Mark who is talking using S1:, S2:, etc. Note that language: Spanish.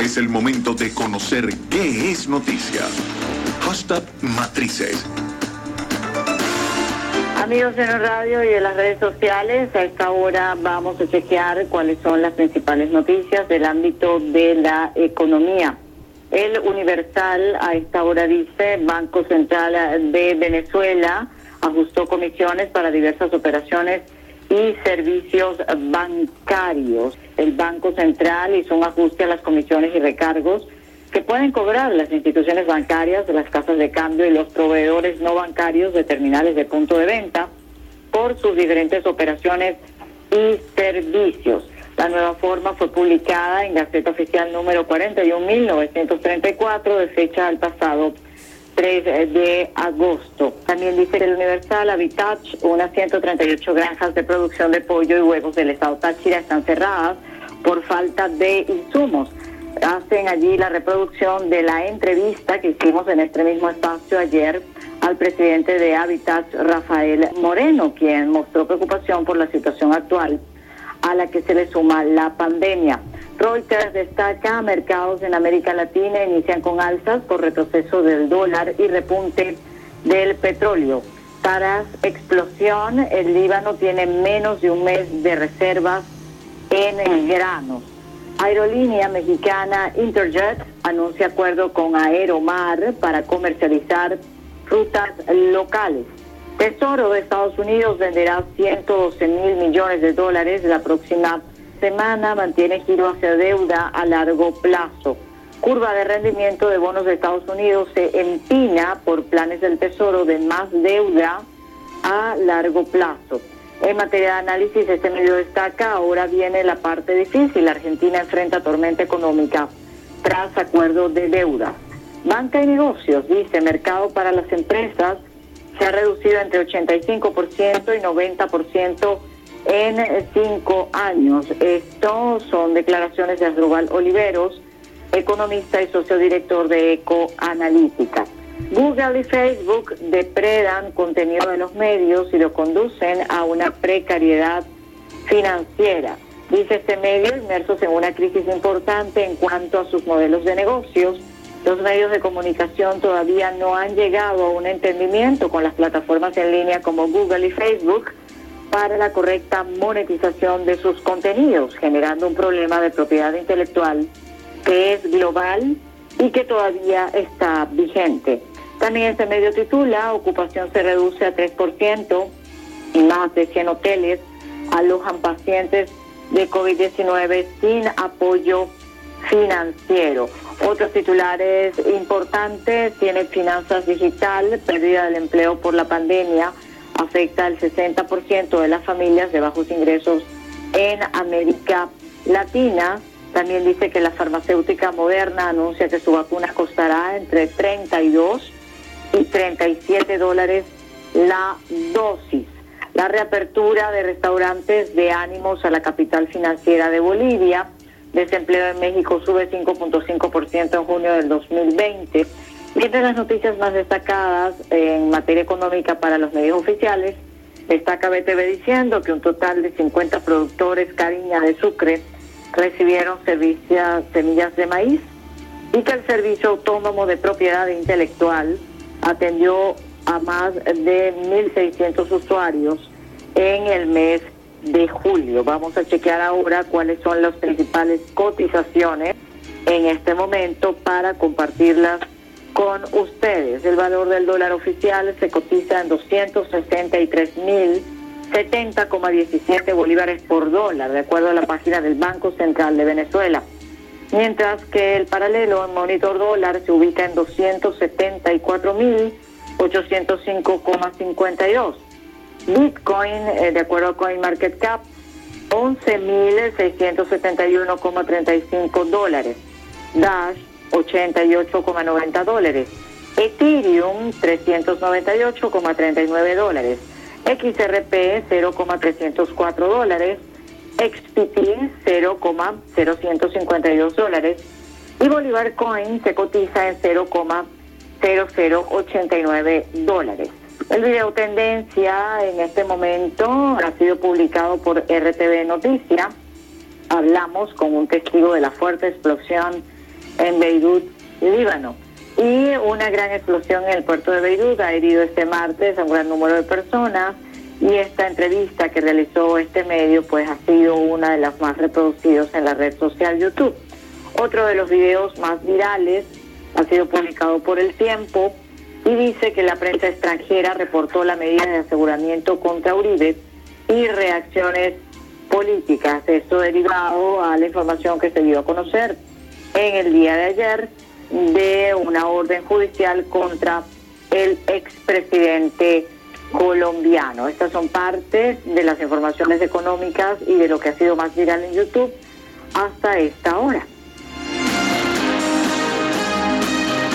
S1: Es el momento de conocer qué es noticia. Hashtag Matrices.
S2: Amigos de la radio y de las redes sociales, a esta hora vamos a chequear cuáles son las principales noticias del ámbito de la economía. El Universal a esta hora dice, Banco Central de Venezuela ajustó comisiones para diversas operaciones y servicios bancarios. El Banco Central hizo un ajuste a las comisiones y recargos que pueden cobrar las instituciones bancarias, las casas de cambio y los proveedores no bancarios de terminales de punto de venta por sus diferentes operaciones y servicios. La nueva forma fue publicada en Gaceta Oficial número 41.934 de fecha del pasado 3 de agosto. También dice el Universal Habitat, unas 138 granjas de producción de pollo y huevos del estado Táchira están cerradas por falta de insumos hacen allí la reproducción de la entrevista que hicimos en este mismo espacio ayer al presidente de Habitat, Rafael Moreno, quien mostró preocupación por la situación actual a la que se le suma la pandemia. Reuters destaca mercados en América Latina inician con alzas por retroceso del dólar y repunte del petróleo. Para explosión, el Líbano tiene menos de un mes de reservas en granos. Aerolínea mexicana Interjet anuncia acuerdo con Aeromar para comercializar frutas locales. Tesoro de Estados Unidos venderá 112 mil millones de dólares la próxima semana, mantiene giro hacia deuda a largo plazo. Curva de rendimiento de bonos de Estados Unidos se empina por planes del Tesoro de más deuda a largo plazo. En materia de análisis, este medio destaca, ahora viene la parte difícil. Argentina enfrenta tormenta económica tras acuerdo de deuda. Banca y negocios, dice, mercado para las empresas se ha reducido entre 85% y 90% en cinco años. Esto son declaraciones de Asdrúbal Oliveros, economista y socio director de Ecoanalítica. Google y Facebook depredan contenido de los medios y lo conducen a una precariedad financiera. Dice este medio, inmersos en una crisis importante en cuanto a sus modelos de negocios, los medios de comunicación todavía no han llegado a un entendimiento con las plataformas en línea como Google y Facebook para la correcta monetización de sus contenidos, generando un problema de propiedad intelectual que es global y que todavía está vigente. También este medio titula, ocupación se reduce a 3% y más de 100 hoteles alojan pacientes de COVID-19 sin apoyo financiero. Otros titulares importantes, tiene finanzas digital, pérdida del empleo por la pandemia, afecta al 60% de las familias de bajos ingresos en América Latina. También dice que la farmacéutica moderna anuncia que su vacuna costará entre 32 y 37 dólares la dosis. La reapertura de restaurantes de ánimos a la capital financiera de Bolivia. Desempleo en México sube 5.5% en junio del 2020. Entre las noticias más destacadas en materia económica para los medios oficiales, destaca BTV diciendo que un total de 50 productores Cariña de Sucre recibieron servicios, semillas de maíz y que el Servicio Autónomo de Propiedad Intelectual atendió a más de 1.600 usuarios en el mes de julio. Vamos a chequear ahora cuáles son las principales cotizaciones en este momento para compartirlas con ustedes. El valor del dólar oficial se cotiza en 263.070,17 bolívares por dólar, de acuerdo a la página del Banco Central de Venezuela mientras que el paralelo en monitor dólar se ubica en 274.805,52. Bitcoin, eh, de acuerdo a CoinMarketCap, 11.671,35 dólares. Dash, 88,90 dólares. Ethereum, 398,39 dólares. XRP, 0,304 dólares. XPT 0,0152 dólares y Bolívar Coin se cotiza en 0,0089 dólares. El video tendencia en este momento ha sido publicado por RTV Noticia. Hablamos con un testigo de la fuerte explosión en Beirut, Líbano. Y una gran explosión en el puerto de Beirut ha herido este martes a un gran número de personas y esta entrevista que realizó este medio pues ha sido una de las más reproducidas en la red social YouTube. Otro de los videos más virales ha sido publicado por El Tiempo y dice que la prensa extranjera reportó la medida de aseguramiento contra Uribe y reacciones políticas. Esto derivado a la información que se dio a conocer en el día de ayer de una orden judicial contra el expresidente colombiano. Estas son partes de las informaciones económicas y de lo que ha sido más viral en YouTube hasta esta hora.